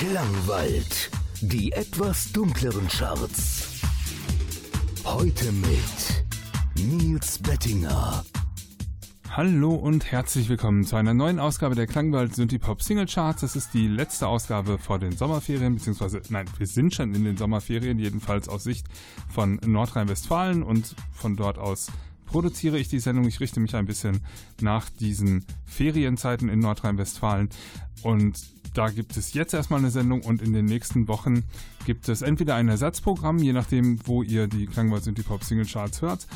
Klangwald. Die etwas dunkleren Charts. Heute mit Nils Bettinger. Hallo und herzlich willkommen zu einer neuen Ausgabe der Klangwald Synthie-Pop Single Charts. Das ist die letzte Ausgabe vor den Sommerferien, beziehungsweise, nein, wir sind schon in den Sommerferien, jedenfalls aus Sicht von Nordrhein-Westfalen und von dort aus produziere ich die Sendung. Ich richte mich ein bisschen nach diesen Ferienzeiten in Nordrhein-Westfalen und da gibt es jetzt erstmal eine Sendung und in den nächsten Wochen gibt es entweder ein Ersatzprogramm, je nachdem, wo ihr die Klangwald Synthie Pop Single Charts hört,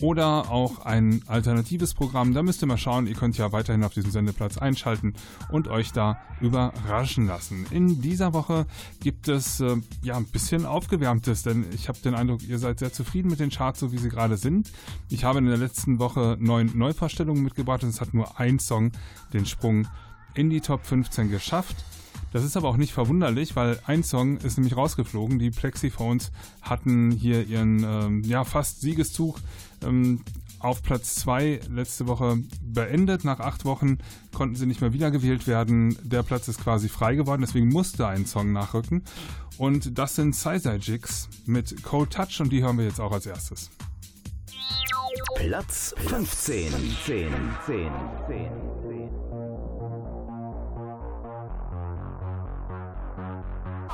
oder auch ein alternatives Programm. Da müsst ihr mal schauen. Ihr könnt ja weiterhin auf diesem Sendeplatz einschalten und euch da überraschen lassen. In dieser Woche gibt es äh, ja ein bisschen aufgewärmtes, denn ich habe den Eindruck, ihr seid sehr zufrieden mit den Charts, so wie sie gerade sind. Ich habe in der letzten Woche neun Neuvorstellungen mitgebracht und es hat nur ein Song den Sprung in die Top 15 geschafft. Das ist aber auch nicht verwunderlich, weil ein Song ist nämlich rausgeflogen. Die Plexiphones hatten hier ihren ähm, ja, fast Siegeszug ähm, auf Platz 2 letzte Woche beendet. Nach acht Wochen konnten sie nicht mehr wiedergewählt werden. Der Platz ist quasi frei geworden, deswegen musste ein Song nachrücken. Und das sind Sizer Jigs mit Cold Touch und die hören wir jetzt auch als erstes. Platz 15. 10, 10, 10, 10.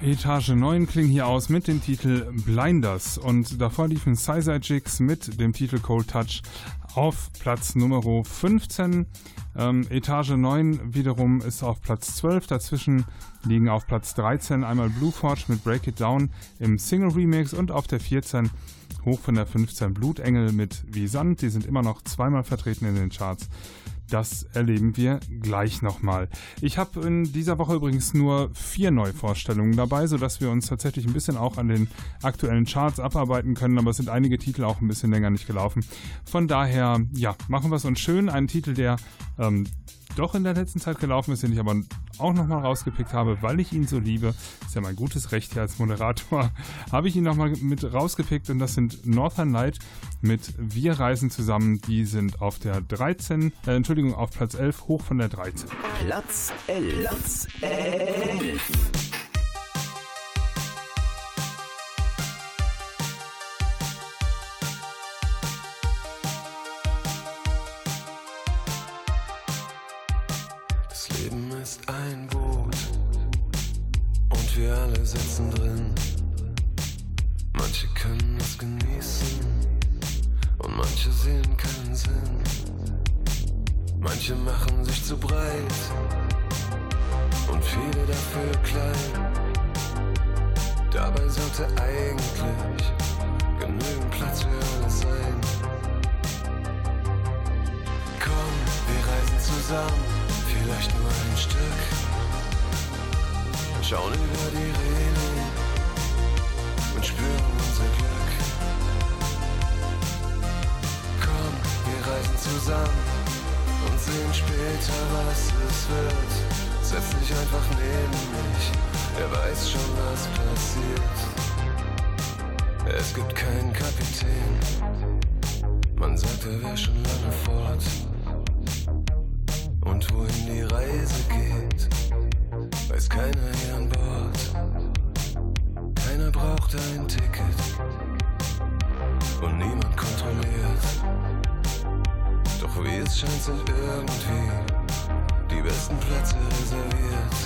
Etage 9 klingen hier aus mit dem Titel Blinders und davor liefen Sizai Jigs mit dem Titel Cold Touch auf Platz Nummer 15. Ähm, Etage 9 wiederum ist auf Platz 12. Dazwischen liegen auf Platz 13 einmal Blue Forge mit Break It Down im Single Remix und auf der 14 hoch von der 15 Blutengel mit Wie Sand. Die sind immer noch zweimal vertreten in den Charts. Das erleben wir gleich nochmal. Ich habe in dieser Woche übrigens nur vier Neuvorstellungen dabei, sodass wir uns tatsächlich ein bisschen auch an den aktuellen Charts abarbeiten können, aber es sind einige Titel auch ein bisschen länger nicht gelaufen. Von daher, ja, machen wir es uns schön. Ein Titel, der ähm, doch in der letzten Zeit gelaufen ist, den ich aber auch nochmal rausgepickt habe, weil ich ihn so liebe. Ist ja mein gutes Recht hier als Moderator. habe ich ihn nochmal mit rausgepickt und das sind Northern Light mit Wir reisen zusammen. Die sind auf der 13, äh, Entschuldigung, auf Platz 11, hoch von der 13. Platz 11. Platz 11. viele dafür klein. Dabei sollte eigentlich genügend Platz für alles sein. Komm, wir reisen zusammen, vielleicht nur ein Stück. Schauen über die Reling und spüren unser Glück. Komm, wir reisen zusammen und sehen später, was es wird. Setz dich einfach neben mich, er weiß schon, was passiert. Es gibt keinen Kapitän, man sagt, er wäre schon lange fort. Und wohin die Reise geht, weiß keiner hier an Bord. Keiner braucht ein Ticket und niemand kontrolliert. Doch wie es scheint, sind irgendwie besten Plätze reserviert.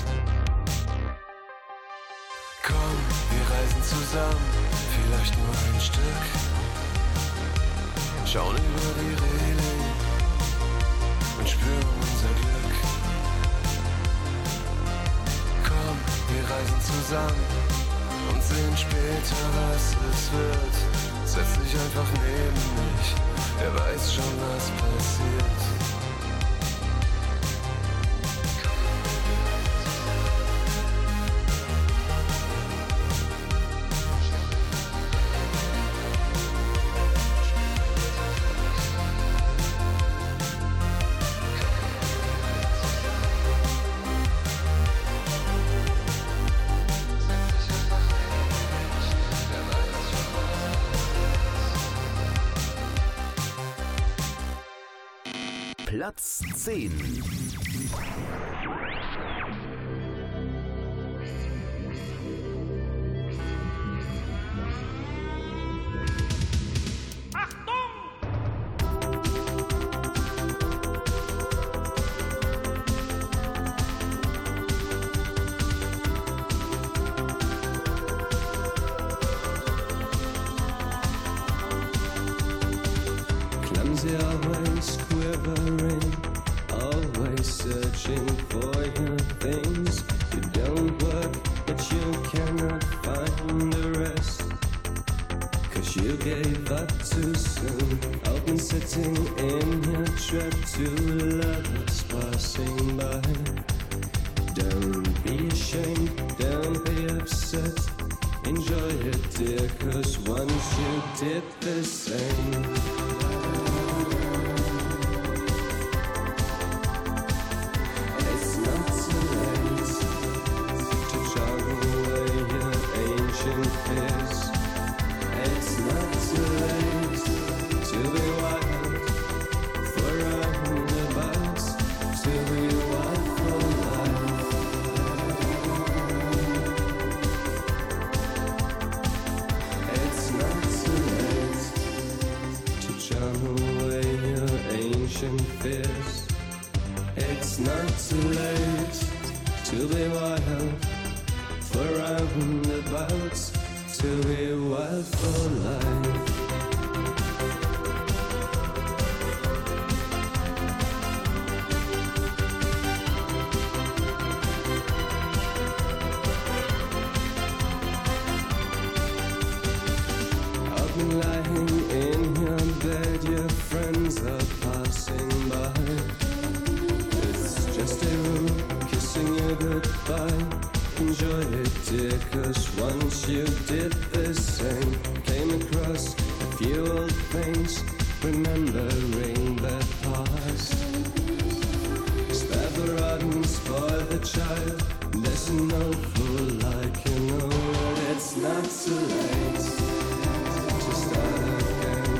Komm, wir reisen zusammen, vielleicht nur ein Stück. Schauen über die Reling und spüren unser Glück. Komm, wir reisen zusammen und sehen später, was es wird. Setz dich einfach neben mich, er weiß schon, was passiert. Old things, remembering the past. Spare the spoil the child. Fool, like you know that it's not too late to start again.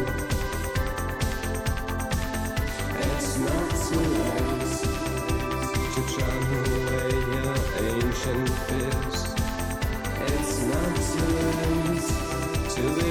It's not too late to away your ancient fears. It's not too late to be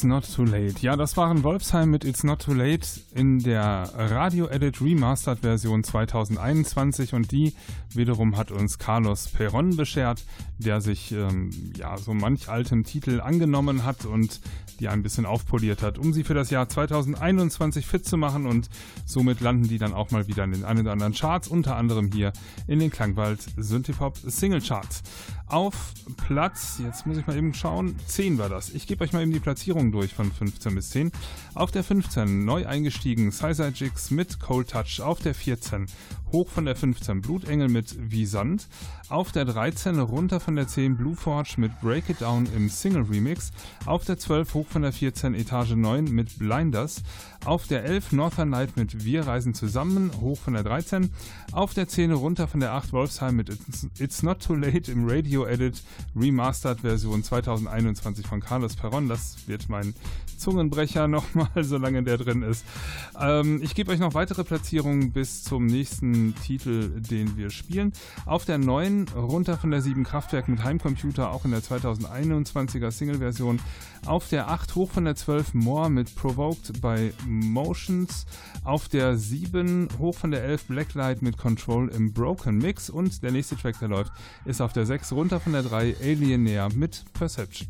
It's not too late. Ja, das waren Wolfsheim mit It's not too late in der Radio Edit Remastered Version 2021 und die wiederum hat uns Carlos Perron beschert, der sich ähm, ja so manch altem Titel angenommen hat und die ein bisschen aufpoliert hat, um sie für das Jahr 2021 fit zu machen und somit landen die dann auch mal wieder in den einen oder anderen Charts, unter anderem hier in den Klangwald Synthipop Single Charts. Auf Platz, jetzt muss ich mal eben schauen, 10 war das. Ich gebe euch mal eben die Platzierung durch von 15 bis 10. Auf der 15 neu eingestiegen Sizer Jigs mit Cold Touch. Auf der 14 hoch von der 15 Blutengel mit Wie. Auf der 13 runter von der 10 Blue Forge mit Break It Down im Single Remix. Auf der 12 hoch von der 14 Etage 9 mit Blinders. Auf der 11 Northern Light mit Wir reisen zusammen, hoch von der 13. Auf der 10 runter von der 8 Wolfsheim mit It's, It's Not Too Late im Radio Edit Remastered Version 2021 von Carlos Perron. Das wird mein Zungenbrecher nochmal, solange der drin ist. Ähm, ich gebe euch noch weitere Platzierungen bis zum nächsten Titel, den wir spielen. Auf der 9 runter von der 7 Kraftwerk mit Heimcomputer, auch in der 2021er Single-Version. Auf der 8 hoch von der 12 More mit Provoked bei Motions. Auf der 7 hoch von der 11 Blacklight mit Control im Broken Mix. Und der nächste Track, der läuft, ist auf der 6 runter von der 3 Alienair mit Perception.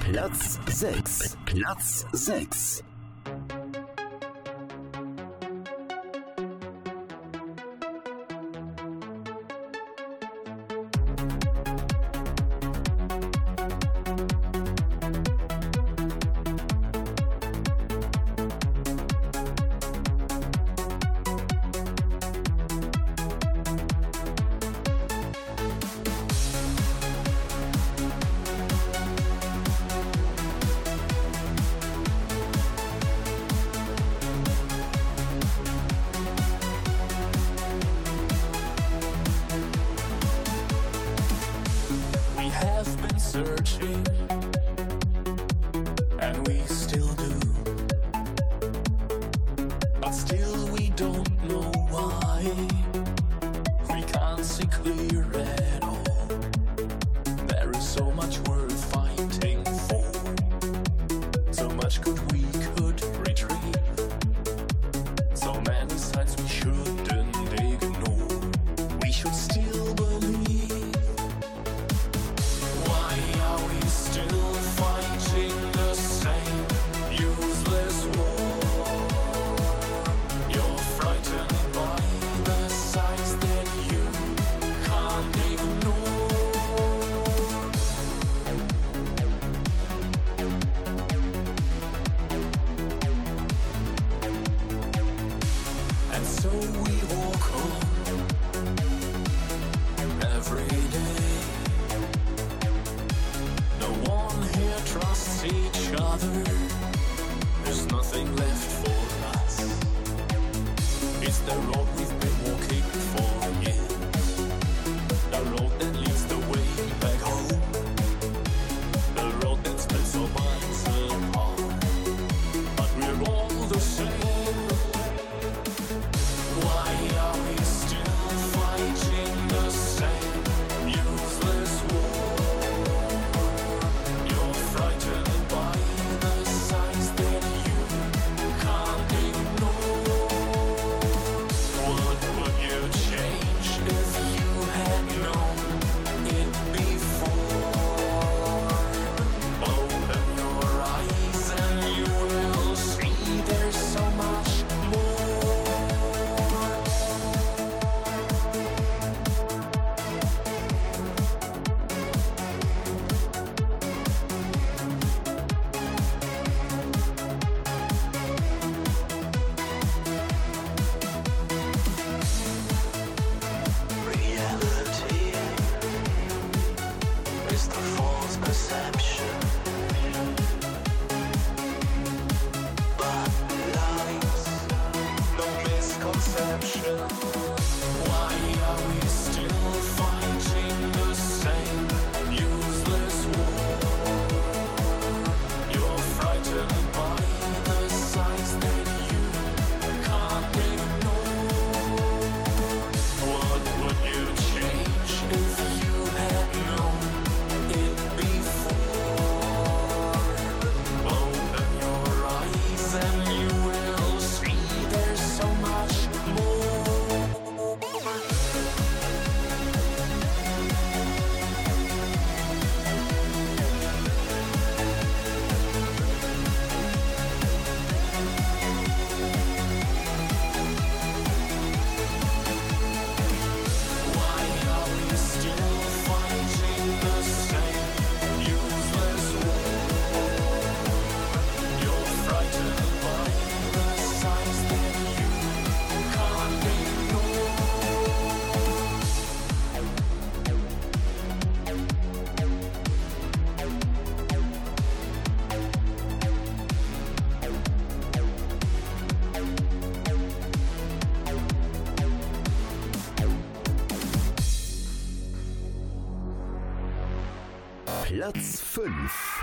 Platz 6. Platz 6. Still, we don't know why. We can't see clear at all. There is so much worth fighting for, so much good we Platz 5.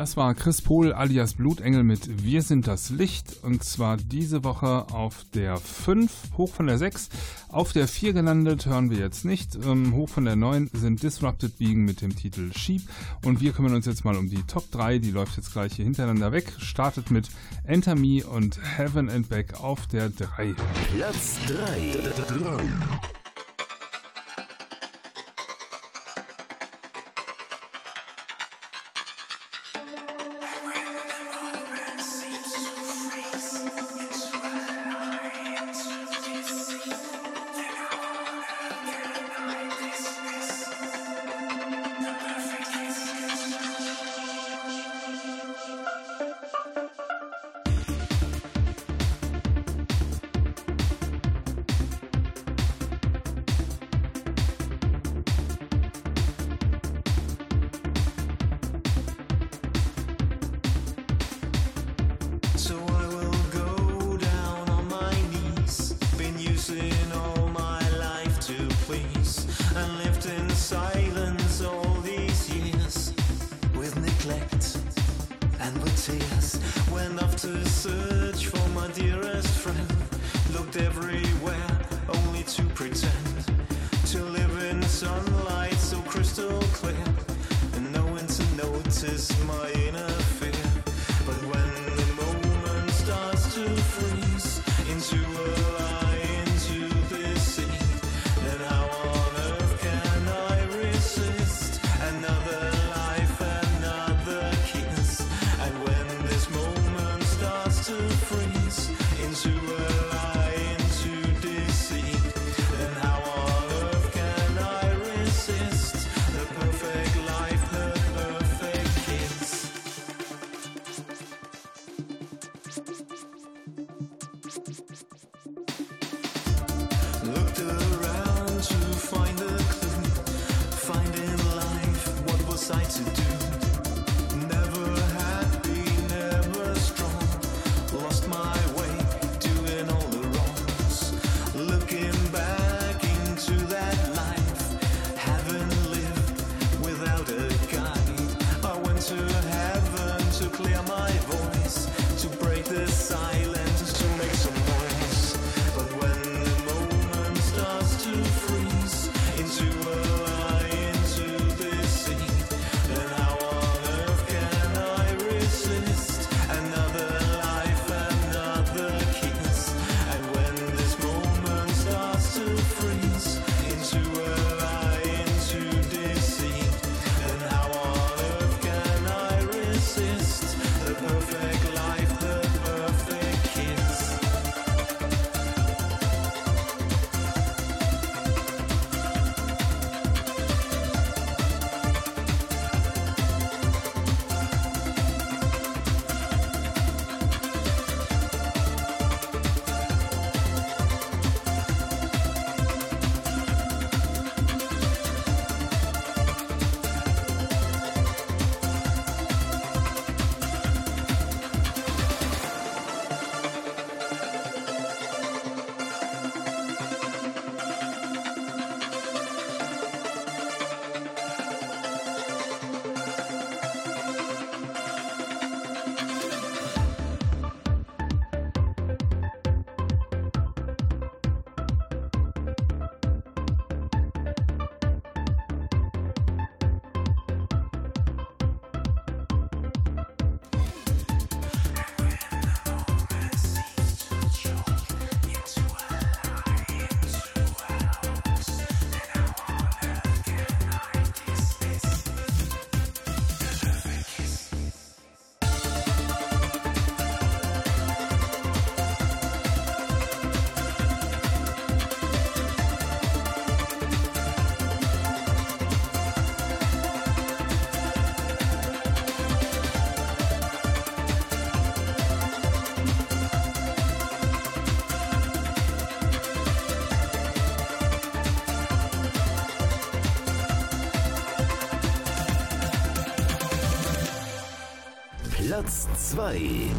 Das war Chris Pohl alias Blutengel mit Wir sind das Licht und zwar diese Woche auf der 5, hoch von der 6. Auf der 4 gelandet hören wir jetzt nicht. Ähm, hoch von der 9 sind Disrupted Being mit dem Titel Sheep und wir kümmern uns jetzt mal um die Top 3. Die läuft jetzt gleich hier hintereinander weg. Startet mit Enter Me und Heaven and Back auf der 3. Platz 3. 3. and with tears went off to soon. Platz 2.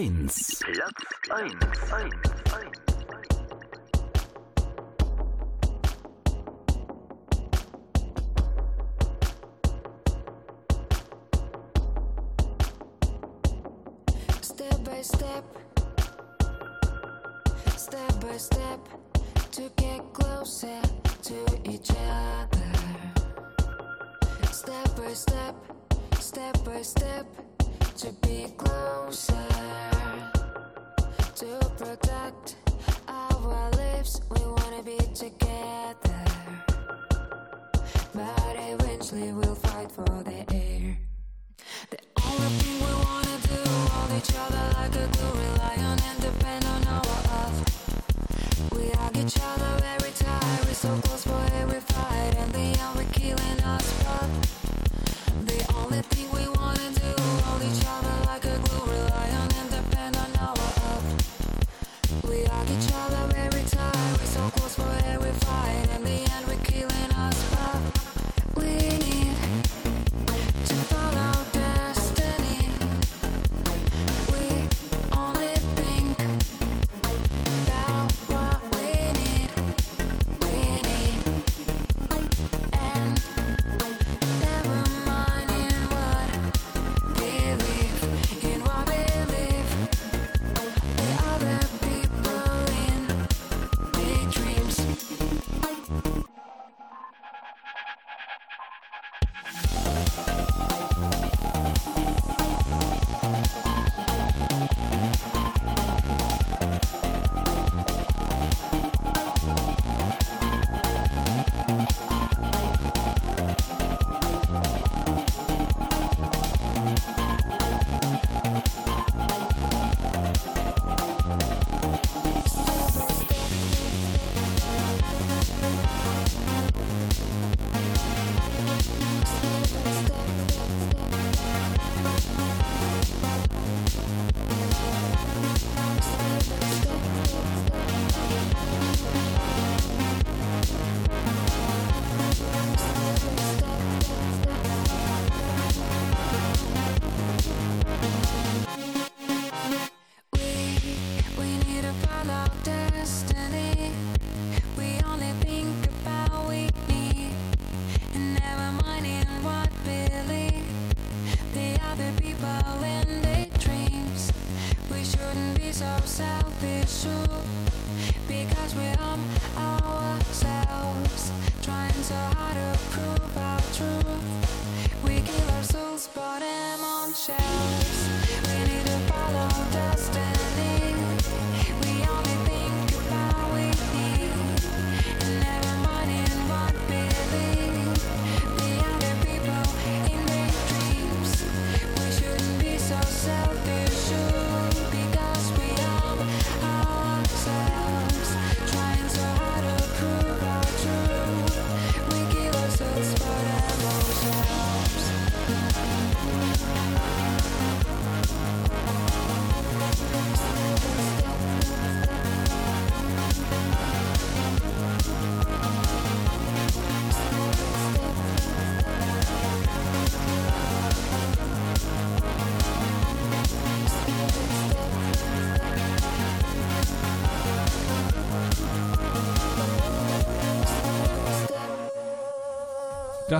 1. Platz 1. 1. 1. A glue, rely on and depend on our love. We hug each other every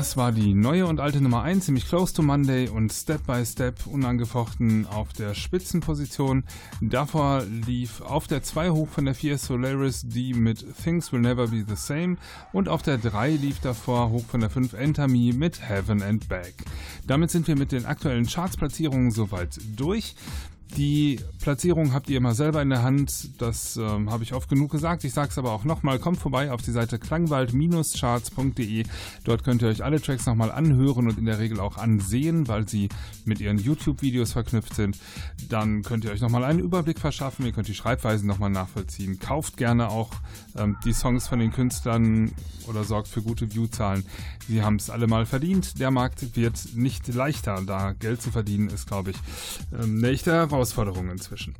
Das war die neue und alte Nummer 1, ziemlich close to Monday und Step by Step unangefochten auf der Spitzenposition. Davor lief auf der 2 hoch von der 4 Solaris die mit Things Will Never Be the Same und auf der 3 lief davor hoch von der 5 Enter Me mit Heaven and Back. Damit sind wir mit den aktuellen Chartsplatzierungen soweit durch. Die Platzierung habt ihr immer selber in der Hand. Das ähm, habe ich oft genug gesagt. Ich sage es aber auch nochmal. Kommt vorbei auf die Seite klangwald-charts.de. Dort könnt ihr euch alle Tracks nochmal anhören und in der Regel auch ansehen, weil sie mit ihren YouTube-Videos verknüpft sind. Dann könnt ihr euch nochmal einen Überblick verschaffen. Ihr könnt die Schreibweisen nochmal nachvollziehen. Kauft gerne auch ähm, die Songs von den Künstlern oder sorgt für gute Viewzahlen. Sie haben es alle mal verdient. Der Markt wird nicht leichter. Da Geld zu verdienen ist, glaube ich, ähm, echte Herausforderung inzwischen.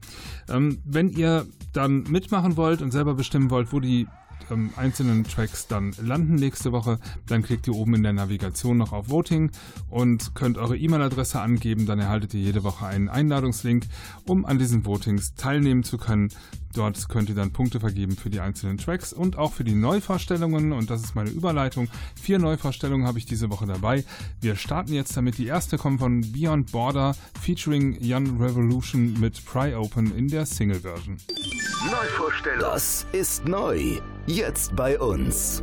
Ähm, wenn ihr dann mitmachen wollt und selber bestimmen wollt, wo die ähm, einzelnen Tracks dann landen nächste Woche. Dann klickt ihr oben in der Navigation noch auf Voting und könnt eure E-Mail-Adresse angeben. Dann erhaltet ihr jede Woche einen Einladungslink, um an diesen Votings teilnehmen zu können. Dort könnt ihr dann Punkte vergeben für die einzelnen Tracks und auch für die Neuvorstellungen. Und das ist meine Überleitung. Vier Neuvorstellungen habe ich diese Woche dabei. Wir starten jetzt damit. Die erste kommt von Beyond Border featuring Young Revolution mit Pry Open in der Single-Version. Neuvorstellung. Das ist neu. Jetzt bei uns.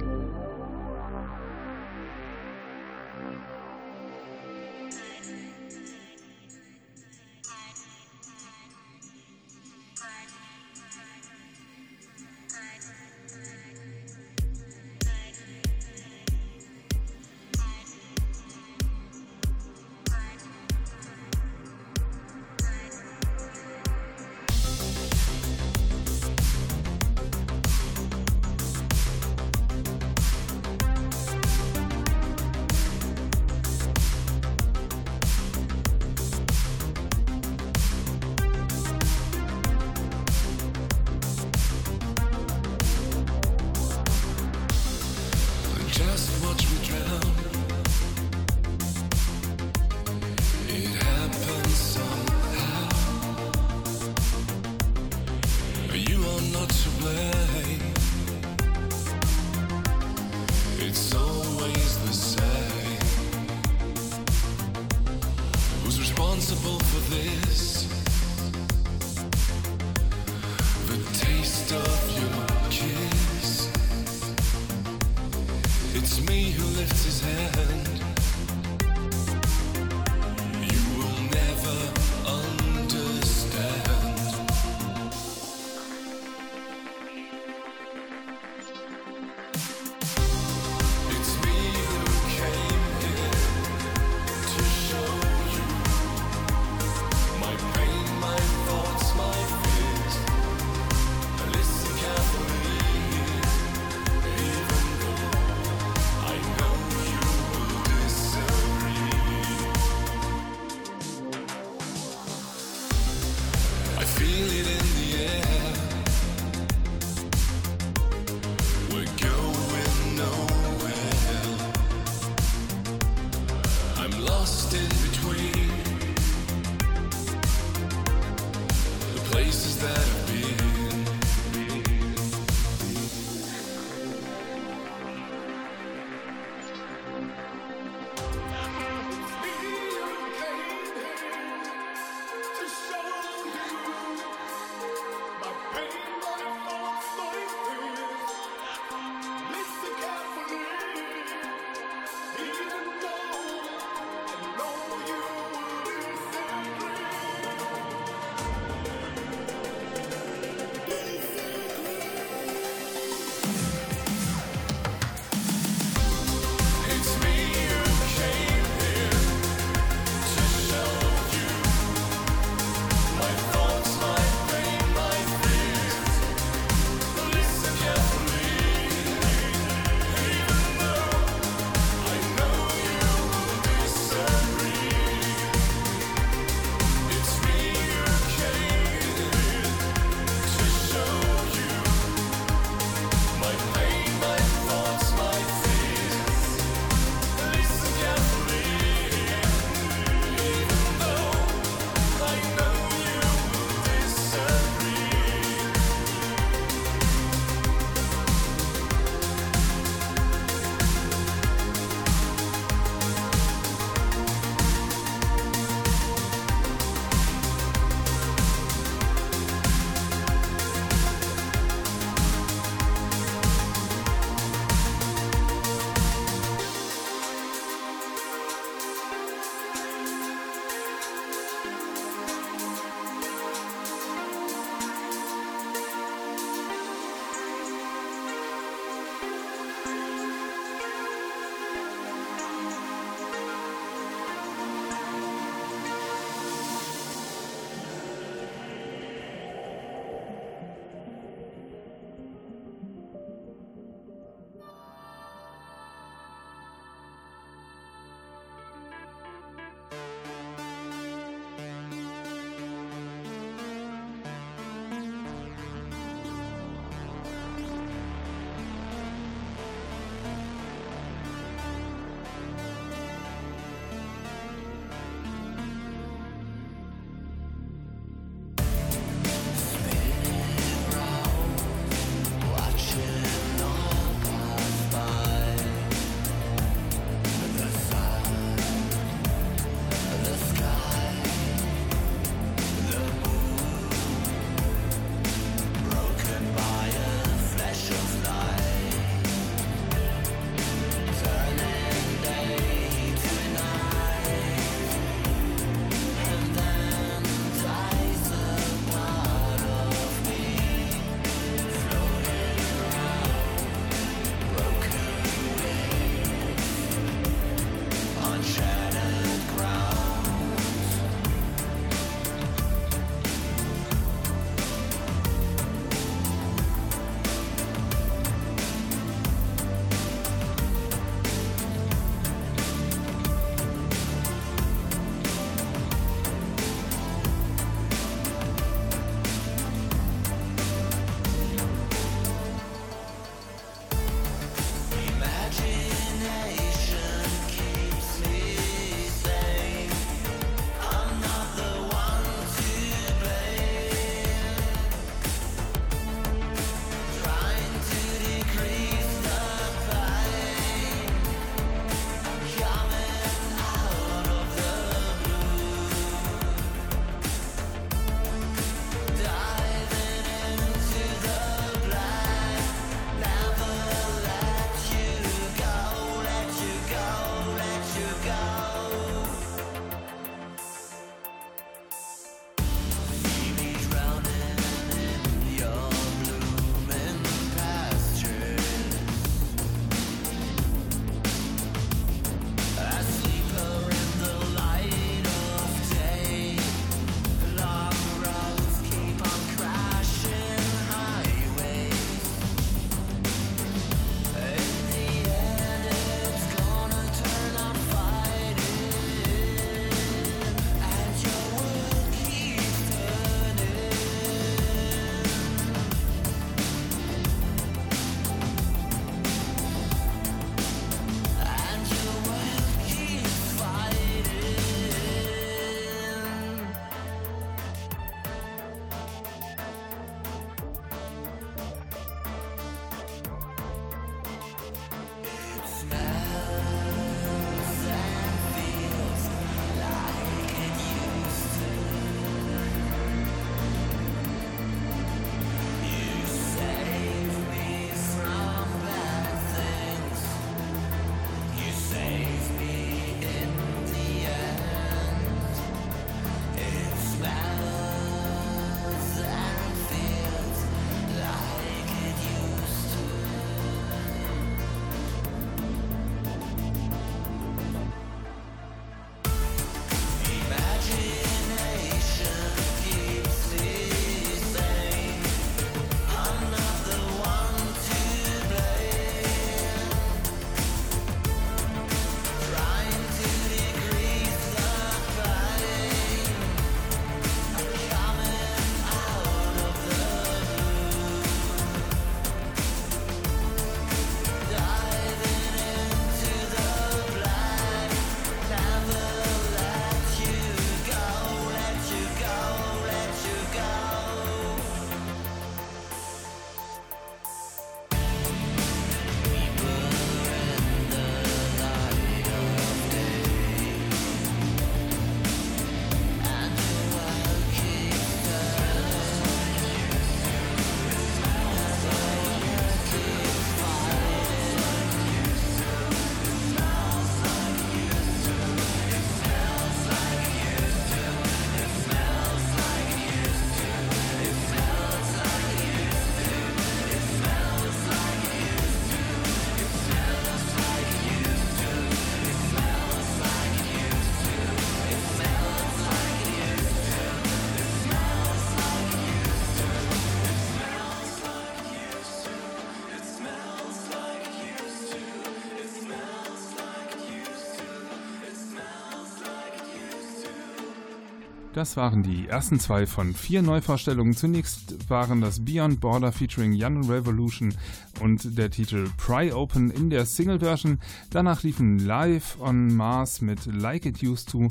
Das waren die ersten zwei von vier Neuvorstellungen. Zunächst waren das Beyond Border featuring Young Revolution und der Titel Pry Open in der Single-Version. Danach liefen Live on Mars mit Like It Used To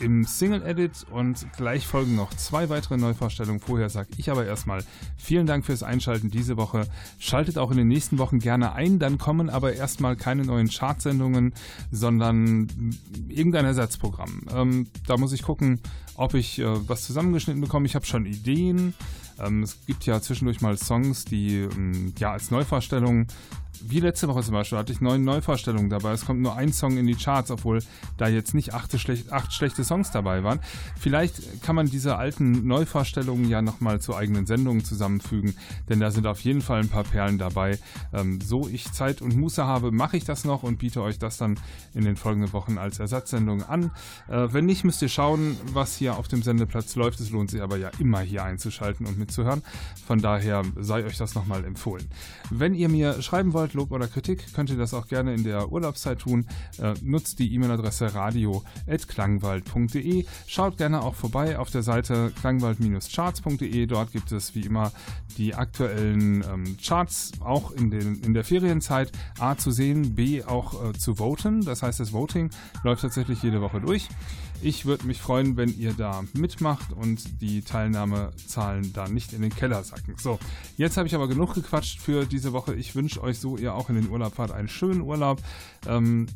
im Single-Edit und gleich folgen noch zwei weitere Neuvorstellungen. Vorher sage ich aber erstmal vielen Dank fürs Einschalten diese Woche. Schaltet auch in den nächsten Wochen gerne ein, dann kommen aber erstmal keine neuen Chartsendungen, sondern irgendein Ersatzprogramm. Ähm, da muss ich gucken, ob ich äh, was zusammengeschnitten bekomme. Ich habe schon Ideen. Ähm, es gibt ja zwischendurch mal Songs, die ähm, ja als Neuvorstellung wie letzte Woche zum Beispiel hatte ich neun Neuvorstellungen dabei. Es kommt nur ein Song in die Charts, obwohl da jetzt nicht acht, schlecht, acht schlechte Songs dabei waren. Vielleicht kann man diese alten Neuvorstellungen ja nochmal zu eigenen Sendungen zusammenfügen, denn da sind auf jeden Fall ein paar Perlen dabei. Ähm, so ich Zeit und Muße habe, mache ich das noch und biete euch das dann in den folgenden Wochen als Ersatzsendung an. Äh, wenn nicht, müsst ihr schauen, was hier auf dem Sendeplatz läuft. Es lohnt sich aber ja immer hier einzuschalten und mitzuhören. Von daher sei euch das nochmal empfohlen. Wenn ihr mir schreiben wollt, Lob oder Kritik, könnt ihr das auch gerne in der Urlaubszeit tun. Äh, nutzt die E-Mail-Adresse radio.klangwald.de. Schaut gerne auch vorbei auf der Seite klangwald-charts.de. Dort gibt es wie immer die aktuellen ähm, Charts, auch in, den, in der Ferienzeit A zu sehen, B auch äh, zu voten. Das heißt, das Voting läuft tatsächlich jede Woche durch. Ich würde mich freuen, wenn ihr da mitmacht und die Teilnahmezahlen da nicht in den Keller sacken. So, jetzt habe ich aber genug gequatscht für diese Woche. Ich wünsche euch, so ihr auch in den Urlaub fahrt, einen schönen Urlaub. Ähm,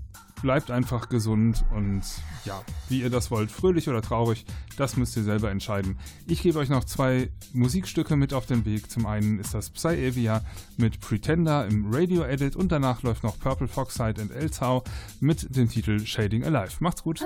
bleibt einfach gesund und ja, wie ihr das wollt, fröhlich oder traurig, das müsst ihr selber entscheiden. Ich gebe euch noch zwei Musikstücke mit auf den Weg. Zum einen ist das Psy Avia mit Pretender im Radio Edit und danach läuft noch Purple Foxside and Elzau mit dem Titel Shading Alive. Macht's gut.